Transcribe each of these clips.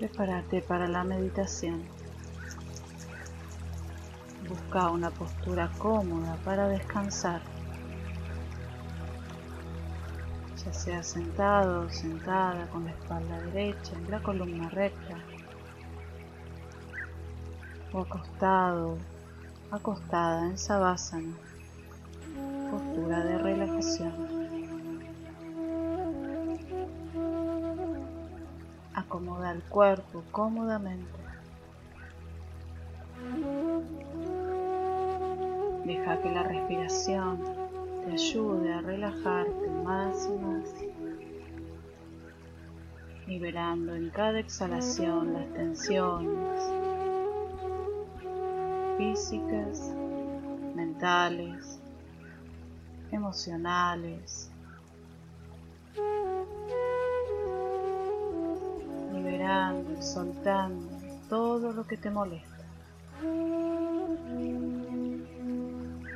Prepárate para la meditación. Busca una postura cómoda para descansar. Ya sea sentado o sentada con la espalda derecha y la columna recta. O acostado, acostada en sabásana, postura de relajación. Acomoda el cuerpo cómodamente. Deja que la respiración te ayude a relajarte más y más, liberando en cada exhalación las tensiones físicas, mentales, emocionales, soltando todo lo que te molesta.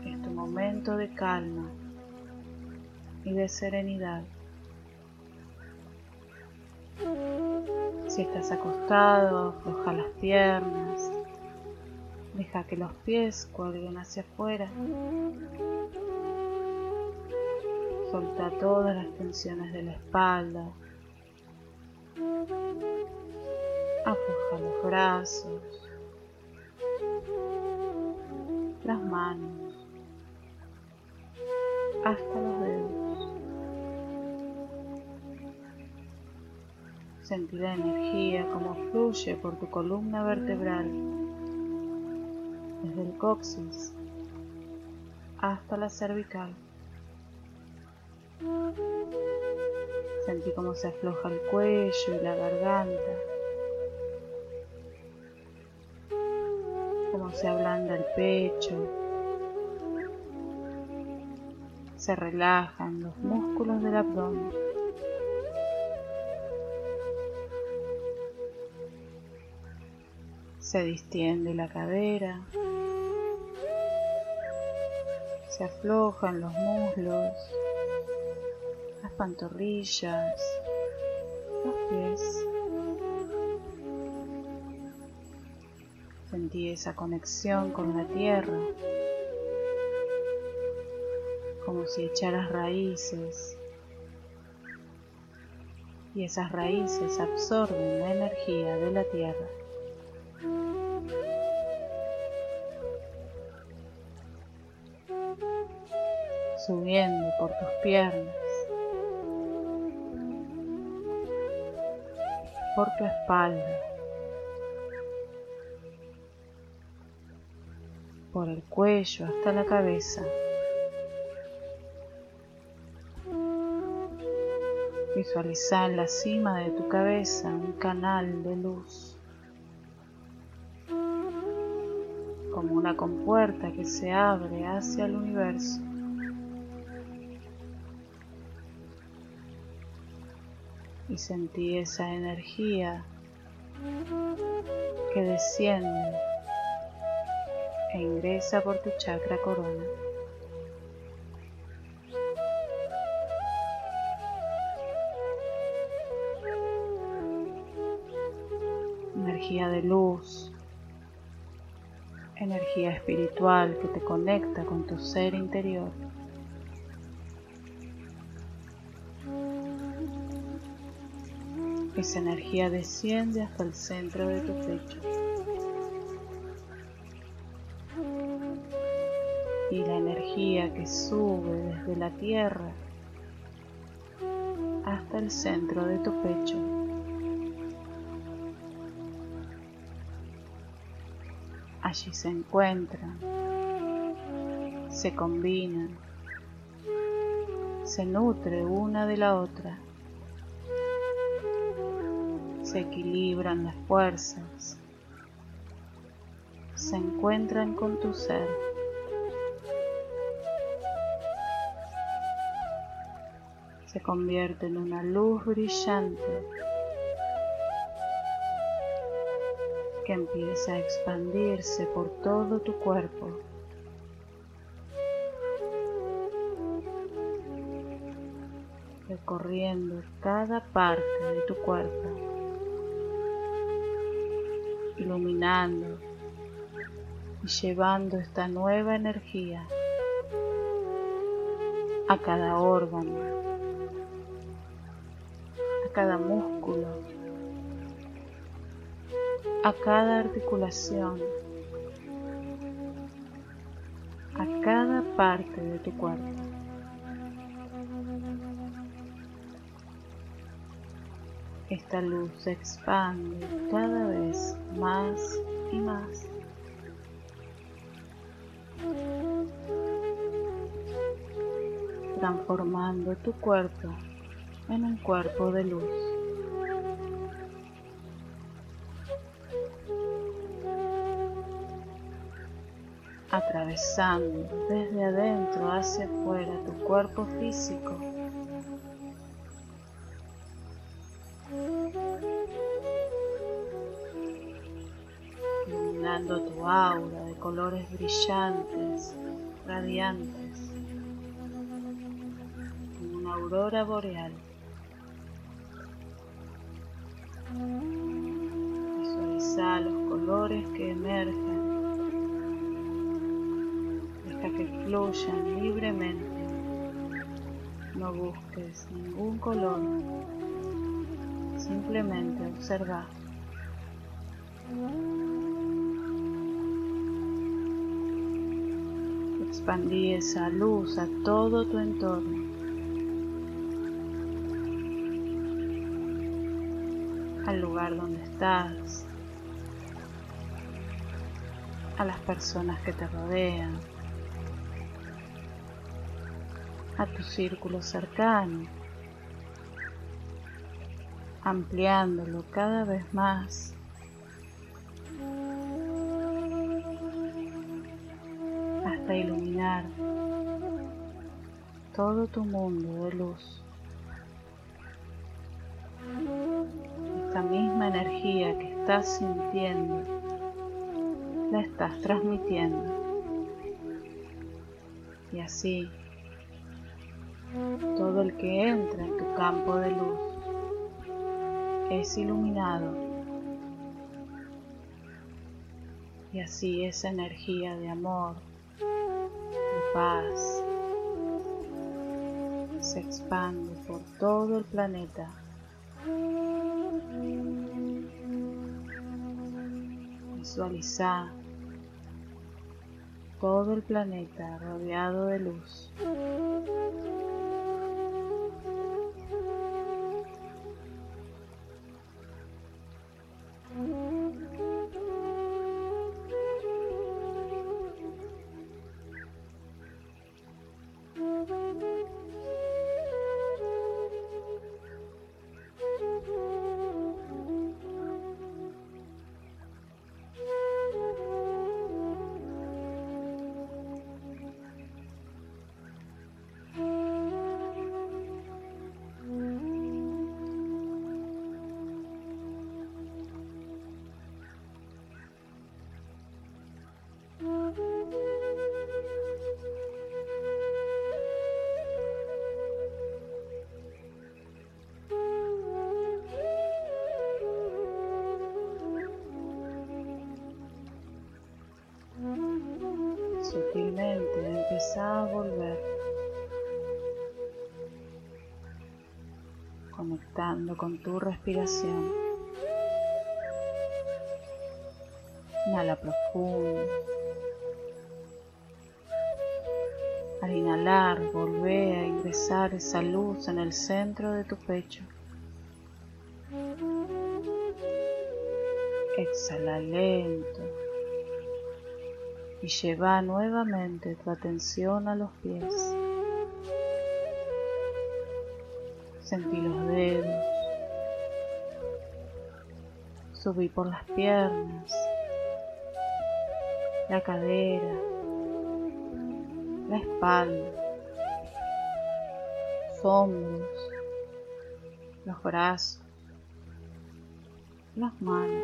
Es tu momento de calma y de serenidad. Si estás acostado, afloja las piernas, deja que los pies cuelguen hacia afuera. Solta todas las tensiones de la espalda, Afloja los brazos, las manos, hasta los dedos. Sentí la energía como fluye por tu columna vertebral, desde el coxis hasta la cervical. Sentí cómo se afloja el cuello y la garganta. Cómo se ablanda el pecho. Se relajan los músculos del abdomen. Se distiende la cadera. Se aflojan los muslos pantorrillas, los pies. Sentí esa conexión con la tierra, como si echaras raíces y esas raíces absorben la energía de la tierra. subiendo por tus piernas, por tu espalda, por el cuello hasta la cabeza. Visualiza en la cima de tu cabeza un canal de luz, como una compuerta que se abre hacia el universo. y sentí esa energía que desciende e ingresa por tu chakra corona. Energía de luz, energía espiritual que te conecta con tu ser interior. Esa energía desciende hasta el centro de tu pecho. Y la energía que sube desde la tierra hasta el centro de tu pecho. Allí se encuentran, se combinan, se nutre una de la otra se equilibran las fuerzas, se encuentran con tu ser. Se convierte en una luz brillante que empieza a expandirse por todo tu cuerpo. recorriendo cada parte de tu cuerpo. iluminando y llevando esta nueva energía a cada órgano, cada músculo, a cada articulación, a cada parte de tu cuerpo. Esta luz se expande cada vez más y más. transformando tu cuerpo en un cuerpo de luz. atravesando desde adentro hacia afuera tu cuerpo físico iluminando tu aura de colores brillantes, radiantes, como una aurora boreal. Visualiza los colores que emergen que fluyan libremente. No busques ningún color, simplemente observa. Expandí esa luz a todo tu entorno. Al lugar donde estás, a las personas que te rodean, a tu círculo cercano, ampliándolo cada vez más. hasta iluminar todo tu mundo de luz. Esta misma energía que estás sintiendo, la estás transmitiendo. Y así todo el que entra en tu campo de luz es iluminado y así esa energía de amor, de paz, se expande por todo el planeta. Visualiza todo el planeta rodeado de luz. Sutilmente empieza a volver, conectando con tu respiración. Inhala profundo. Al inhalar, volvé a ingresar esa luz en el centro de tu pecho. Exhala lento y lleva nuevamente tu atención a los pies. Sentí los dedos. Subí por las piernas, la cadera, la espalda, los hombros, los brazos, las manos,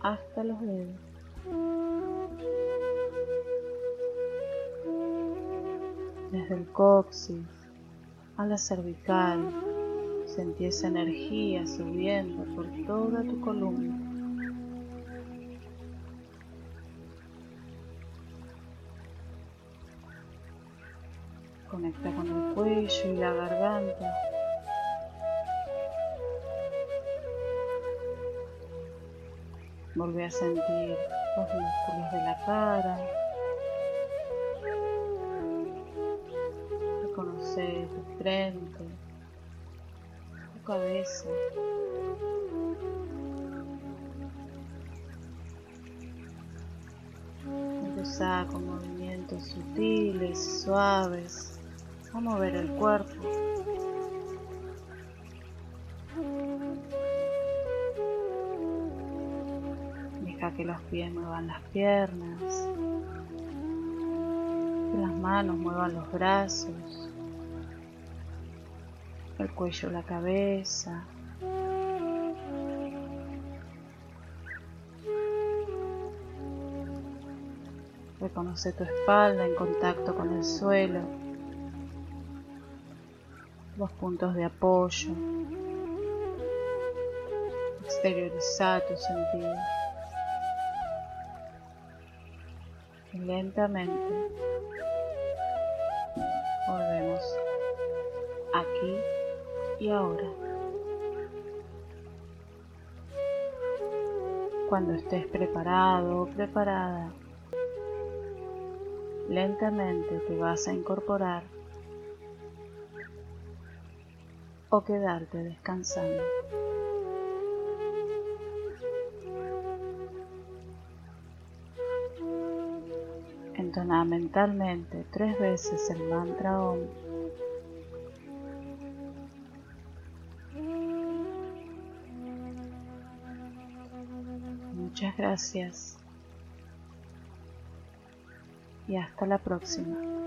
hasta los dedos. Desde el coxis a la cervical, Sentí esa energía subiendo por toda tu columna. Conecta con el cuello y la garganta. Volví a sentir los músculos de la cara. Reconocer tu frente, tu cabeza. Empezar con movimientos sutiles, suaves, a mover el cuerpo. Pies muevan las piernas, las manos muevan los brazos, el cuello, la cabeza. Reconoce tu espalda en contacto con el suelo, los puntos de apoyo. Exterioriza tus sentidos. Lentamente volvemos aquí y ahora. Cuando estés preparado o preparada, lentamente te vas a incorporar o quedarte descansando. Mentalmente tres veces el mantra OM. Muchas gracias y hasta la próxima.